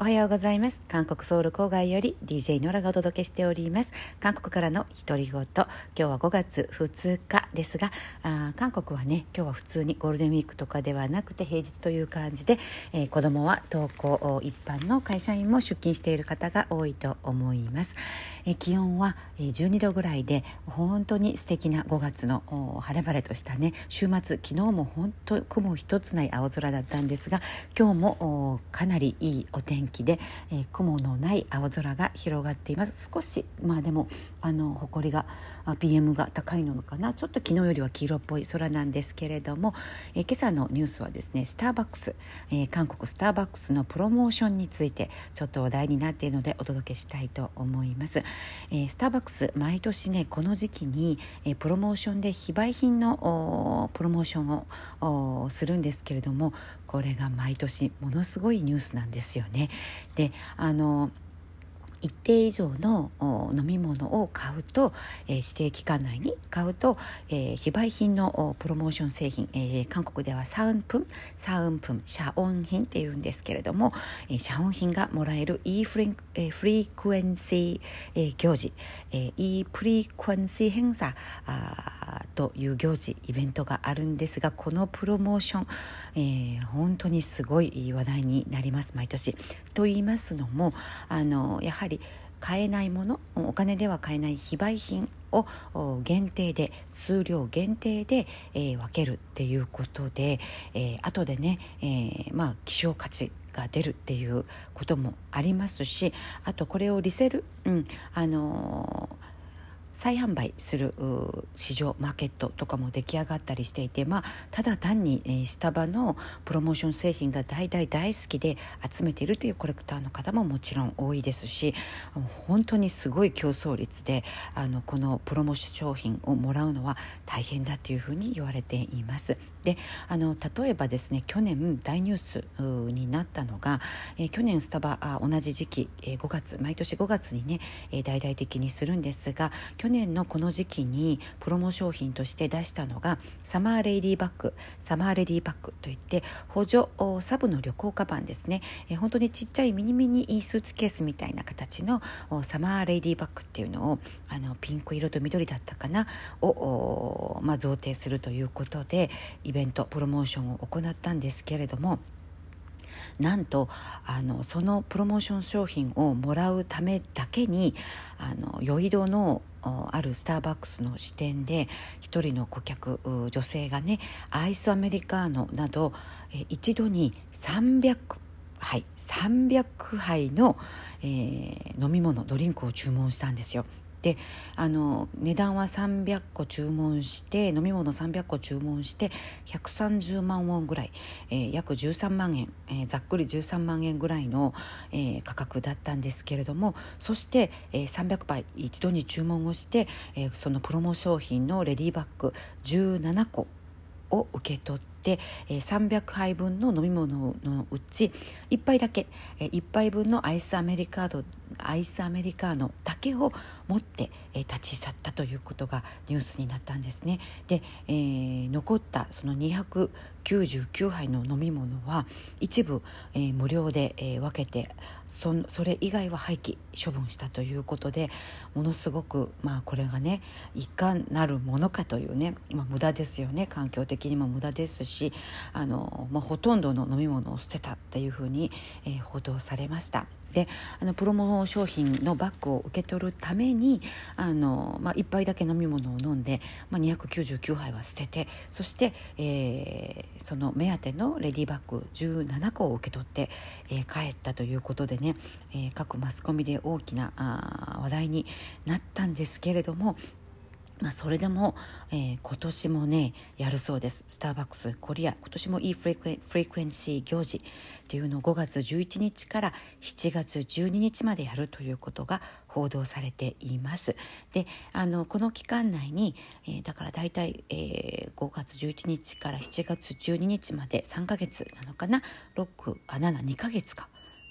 おはようございます。韓国ソウル郊外より DJ ノラがお届けしております。韓国からの独り言。今日は5月2日ですがあ韓国はね今日は普通にゴールデンウィークとかではなくて平日という感じで、えー、子供は登校一般の会社員も出勤している方が多いと思います、えー、気温は12度ぐらいで本当に素敵な5月の晴れ晴れとしたね。週末昨日も本当雲一つない青空だったんですが今日もかなりいいお天気気で、えー、雲のない青空が広がっています。少しまあでもあの埃が PM が高いのかな。ちょっと昨日よりは黄色っぽい空なんですけれども、えー、今朝のニュースはですねスターバックス、えー、韓国スターバックスのプロモーションについてちょっと話題になっているのでお届けしたいと思います、えー、スターバックス毎年ねこの時期に、えー、プロモーションで非売品のプロモーションをするんですけれどもこれが毎年ものすごいニュースなんですよね。であの一定以上の飲み物を買うと、えー、指定期間内に買うと、えー、非売品のプロモーション製品、えー、韓国ではサウンプンサウンプン遮音品っていうんですけれども、遮音品がもらえる e フリ,、えー、フリークエンシー、えー、行事、えー、e プリクエンシー행사あという行事イベントがあるんですがこのプロモーション、えー、本当にすごい話題になります毎年。と言いますのもあのやはり買えないものお金では買えない非売品を限定で数量限定で、えー、分けるっていうことで、えー、後でね、えー、まあ希少価値が出るっていうこともありますしあとこれをリセル、うんあの再販売する市場マーケットとかも出来上がったりしていて、まあ、ただ単に、えー、スタバのプロモーション製品が大大大好きで集めているというコレクターの方ももちろん多いですし本当にすごい競争率であのこのプロモーション商品をもらうのは大変だというふうに言われています。であの例えばですね去年大ニュースになったのが、えー、去年スタバあ同じ時期、えー、5月毎年5月にね、えー、大々的にするんですが去去年のこの時期にプロモ商品として出したのがサマーレディバッグサマーレディバッグといって補助サブの旅行カバンですね、え本当にちっちゃいミニミニスーツケースみたいな形のサマーレディバッグっていうのをあのピンク色と緑だったかなを、まあ、贈呈するということでイベントプロモーションを行ったんですけれども。なんとあのそのプロモーション商品をもらうためだけにあの酔い戸のあるスターバックスの支店で一人の顧客女性がねアイスアメリカーノなど一度に300杯300杯の、えー、飲み物ドリンクを注文したんですよ。であの値段は300個注文して飲み物300個注文して130万ウォンぐらい、えー、約13万円、えー、ざっくり13万円ぐらいの、えー、価格だったんですけれどもそして、えー、300杯一度に注文をして、えー、そのプロモ商品のレディーバッグ17個を受け取って、えー、300杯分の飲み物のうち1杯だけ、え、1杯分のアイスアメリカードアイスアメリカーノだけを持って、えー、立ち去ったということがニュースになったんですね。で、えー、残ったその99杯の飲み物は一部、えー、無料で、えー、分けてそそれ以外は廃棄処分したということでものすごく、まあ、これがねいかなるものかというね、まあ、無駄ですよね環境的にも無駄ですしあの、まあ、ほとんどの飲み物を捨てたっていうふうに、えー、報道されました。であのプロモ商品のバッグを受け取るためにあの、まあ、1杯だけ飲み物を飲んで、まあ、299杯は捨ててそして、えー、その目当てのレディーバッグ17個を受け取って、えー、帰ったということでね、えー、各マスコミで大きなあ話題になったんですけれどもまあ、それでも、えー、今年もねやるそうです。スターバックスコリア。今年もいいフレクエンシー行事っていうのを5月11日から7月12日までやるということが報道されています。であのこの期間内に、えー、だから大体、えー、5月11日から7月12日まで3ヶ月なのかな？6あ72ヶ月か。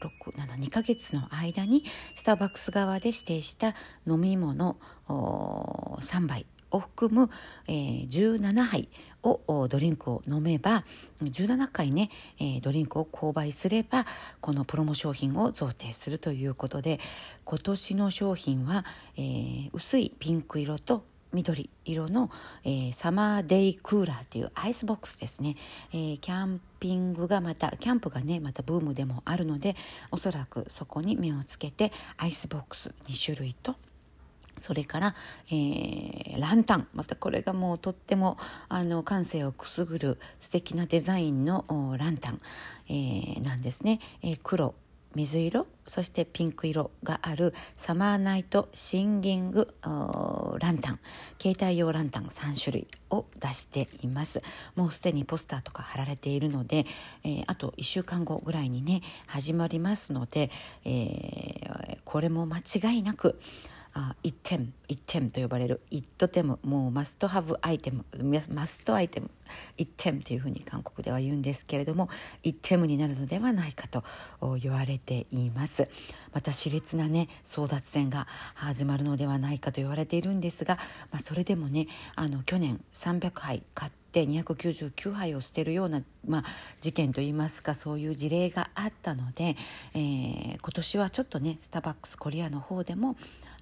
672ヶ月の間にスターバックス側で指定した飲み物3杯を含む、えー、17杯をドリンクを飲めば17回ね、えー、ドリンクを購買すればこのプロモ商品を贈呈するということで今年の商品は、えー、薄いピンク色と緑色の、えー、サマーデイクーラーというアイスボックスですね、えー、キャンピングがまたキャンプがねまたブームでもあるのでおそらくそこに目をつけてアイスボックス2種類とそれから、えー、ランタンまたこれがもうとってもあの感性をくすぐる素敵なデザインのランタン、えー、なんですね、えー、黒。水色そしてピンク色があるサマーナイトシンギングランタン。携帯用ランタン3種類を出しています。もうすでにポスターとか貼られているので、えー、あと1週間後ぐらいにね始まりますので、えー、これも間違いなくあ一点一点と呼ばれる。一トテムもうマストハブアイテムマストアイテム。一点というふうに韓国では言うんですけれども一点になるのではないかと言われています。また熾烈なね争奪戦が始まるのではないかと言われているんですが、まあ、それでもねあの去年300杯買って299杯を捨てるような、まあ、事件といいますかそういう事例があったので、えー、今年はちょっとねスターバックスコリアの方でも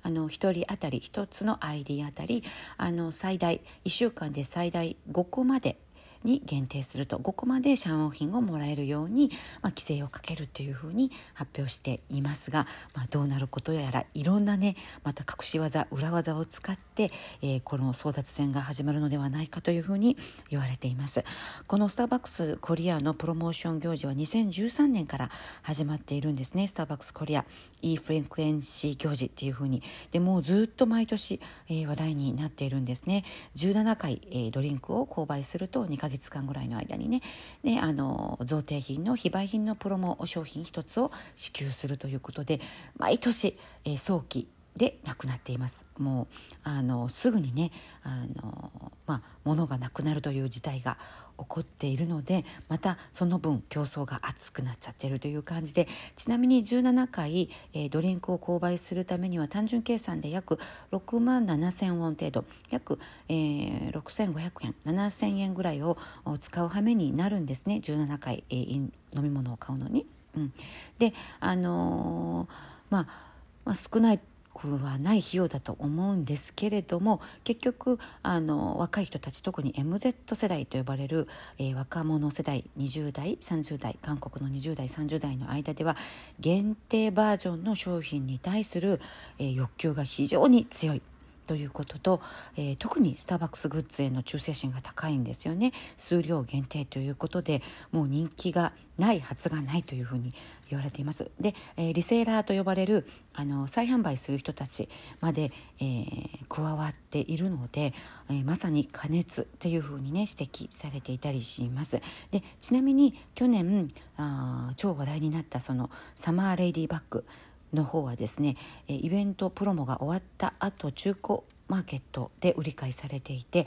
あの1人当たり1つの ID 当たりあの最大1週間で最大5個までに限定すると5個まで社用品をもらえるように、まあ、規制をかけるというふうに発表していますが、まあ、どうなることやらいろんなねまた隠し技裏技を使って、えー、この争奪戦が始まるのではないかというふうに言われています。このスターバックスコリアのプロモーション行事は2013年から始まっているんですね。スターバックスコリア e フレンクエンシー行事っていうふうに。でもうずっと毎年、えー、話題になっているんですね。17回、えー、ドリンクを購買すると2ヶ月間ぐらいの間にねねあの贈呈品の非売品のプロモ商品一つを支給するということで毎年、えー、早期でなくなっています。もうあのすぐにねあの、まあ、物がなくなるという事態が起こっているのでまたその分競争が熱くなっちゃってるという感じでちなみに17回、えー、ドリンクを購買するためには単純計算で約6万7,000ウォン程度約、えー、6,500円7,000円ぐらいを使う羽目になるんですね。17回、えー、飲み物を買うのに。うん、であのー、まあまあ、少ないくはない費用だと思うんですけれども結局あの若い人たち特に MZ 世代と呼ばれる、えー、若者世代20代30代韓国の20代30代の間では限定バージョンの商品に対する、えー、欲求が非常に強い。ということと、えー、特にスターバックスグッズへの忠誠心が高いんですよね。数量限定ということでもう人気がないはずがないというふうに言われています。で、えー、リセーラーと呼ばれるあの再販売する人たちまで、えー、加わっているので、えー、まさに加熱というふうにね指摘されていたりします。でちなみに去年あ超話題になったそのサマーレイディーバッグの方はですねイベントプロモが終わった後中古マーケットで売り買いされていて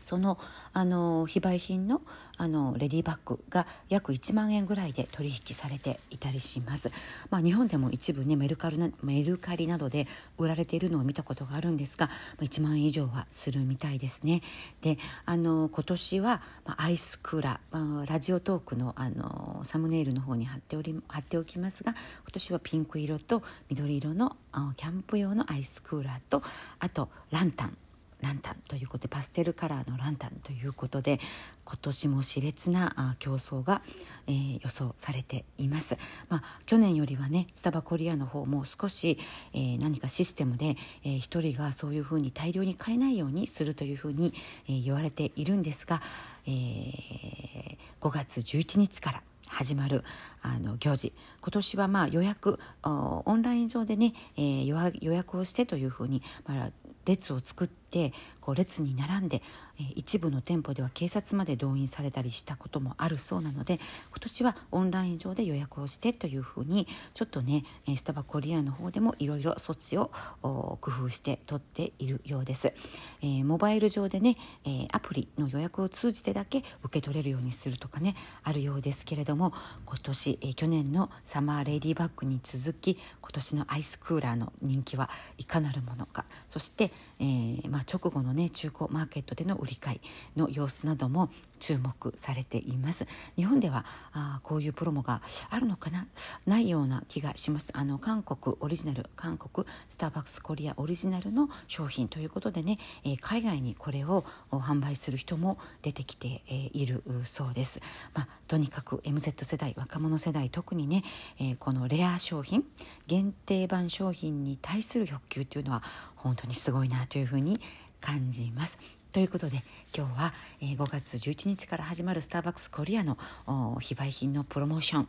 そのあの非売品のあのレディバッグが約1万円ぐらいで取引されていたりします、まあ、日本でも一部ねメルカリなメルカリなどで売られているのを見たことがあるんですが1万円以上はするみたいですね。であの今年は、まあ、アイスクーラー、まあ、ラジオトークのあのサムネイルの方に貼っており貼っておきますが今年はピンク色と緑色のキャンプ用のアイスクーラーとあとランタンランタンということでパステルカラーのランタンということで今年も熾烈な競争が、えー、予想されています、まあ、去年よりはねスタバコリアの方も少し、えー、何かシステムで、えー、1人がそういうふうに大量に買えないようにするというふうに、えー、言われているんですが、えー、5月11日から始まるあの行事。今年はまあ予約オンライン上でね、えー、予約をしてというふうに、まあ、列を作っててこう列に並んで、えー、一部の店舗では警察まで動員されたりしたこともあるそうなので今年はオンライン上で予約をしてというふうにちょっとねスタバコリアの方でもいろいろ措置を工夫して取っているようです、えー、モバイル上でね、えー、アプリの予約を通じてだけ受け取れるようにするとかねあるようですけれども今年、えー、去年のサマーレディバッグに続き今年のアイスクーラーの人気はいかなるものかそしてえー、まあ、直後のね中古マーケットでの売り買いの様子なども注目されています。日本ではあこういうプロモがあるのかな？ないような気がします。あの韓国オリジナル韓国スターバックスコリアオリジナルの商品ということでね、えー、海外にこれを販売する人も出てきて、えー、いるそうです、まあ、とにかく MZ 世代若者世代特にね、えー、このレア商品限定版商品に対する欲求というのは本当にすごいなというふうに感じます。ということで今日は、5月11日から始まるスターバックスコリアの非売品のプロモーション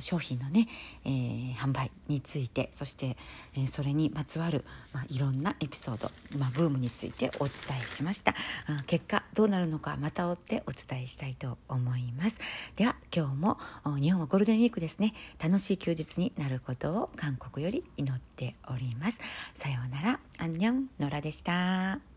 商品のね、えー、販売についてそして、えー、それにまつわる、まあ、いろんなエピソード、まあ、ブームについてお伝えしました。結果どうなるのかまた追ってお伝えしたいと思います。では今日も日本はゴールデンウィークですね。楽しい休日になることを韓国より祈っております。さようなら。アンニョンノラでした。